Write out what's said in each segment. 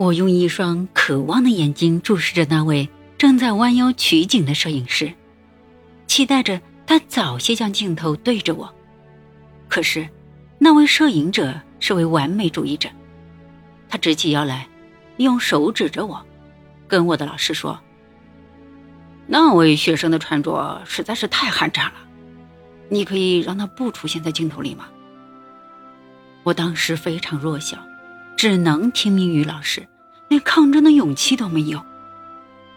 我用一双渴望的眼睛注视着那位正在弯腰取景的摄影师，期待着他早些将镜头对着我。可是，那位摄影者是位完美主义者，他直起腰来，用手指着我，跟我的老师说：“那位学生的穿着实在是太寒碜了，你可以让他不出现在镜头里吗？”我当时非常弱小。只能听命于老师，连抗争的勇气都没有。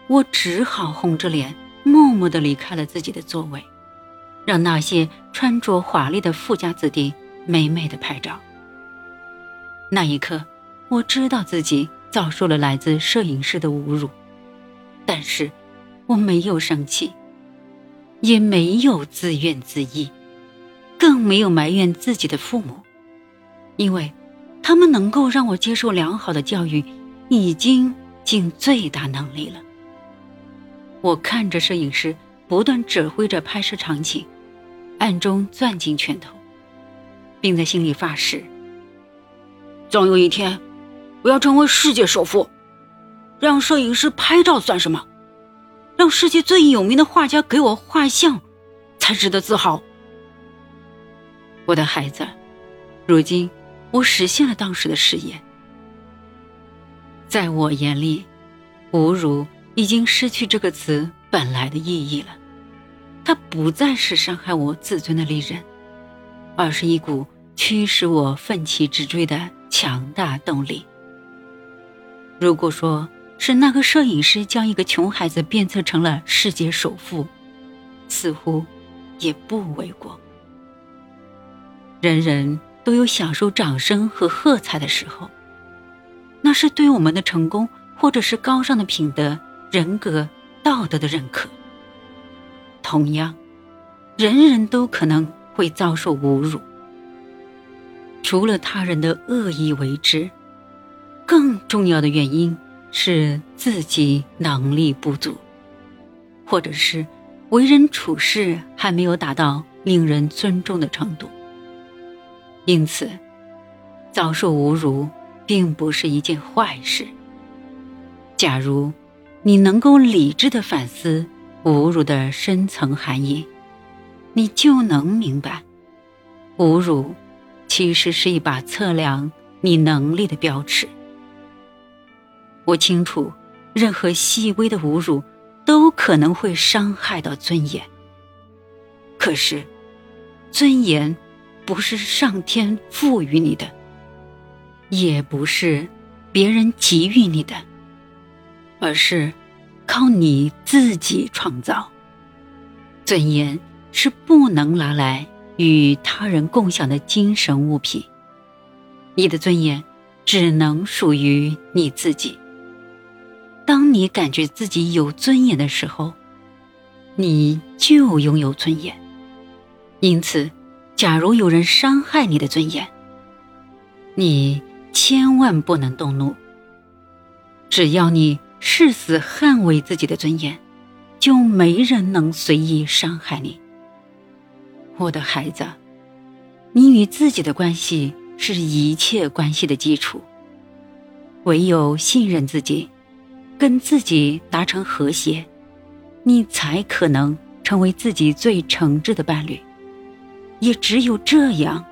我只好红着脸，默默地离开了自己的座位，让那些穿着华丽的富家子弟美美的拍照。那一刻，我知道自己遭受了来自摄影师的侮辱，但是我没有生气，也没有自怨自艾，更没有埋怨自己的父母，因为。他们能够让我接受良好的教育，已经尽最大能力了。我看着摄影师不断指挥着拍摄场景，暗中攥紧拳头，并在心里发誓：总有一天，我要成为世界首富。让摄影师拍照算什么？让世界最有名的画家给我画像，才值得自豪。我的孩子，如今。我实现了当时的誓言。在我眼里，侮辱已经失去这个词本来的意义了。它不再是伤害我自尊的利刃，而是一股驱使我奋起直追的强大动力。如果说是那个摄影师将一个穷孩子鞭策成了世界首富，似乎也不为过。人人。都有享受掌声和喝彩的时候，那是对我们的成功或者是高尚的品德、人格、道德的认可。同样，人人都可能会遭受侮辱，除了他人的恶意为之，更重要的原因是自己能力不足，或者是为人处事还没有达到令人尊重的程度。因此，遭受侮辱并不是一件坏事。假如你能够理智的反思侮辱的深层含义，你就能明白，侮辱其实是一把测量你能力的标尺。我清楚，任何细微的侮辱都可能会伤害到尊严。可是，尊严。不是上天赋予你的，也不是别人给予你的，而是靠你自己创造。尊严是不能拿来与他人共享的精神物品，你的尊严只能属于你自己。当你感觉自己有尊严的时候，你就拥有尊严。因此。假如有人伤害你的尊严，你千万不能动怒。只要你誓死捍卫自己的尊严，就没人能随意伤害你。我的孩子，你与自己的关系是一切关系的基础。唯有信任自己，跟自己达成和谐，你才可能成为自己最诚挚的伴侣。也只有这样，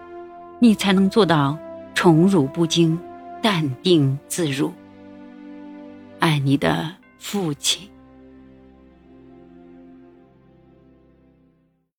你才能做到宠辱不惊、淡定自如。爱你的父亲。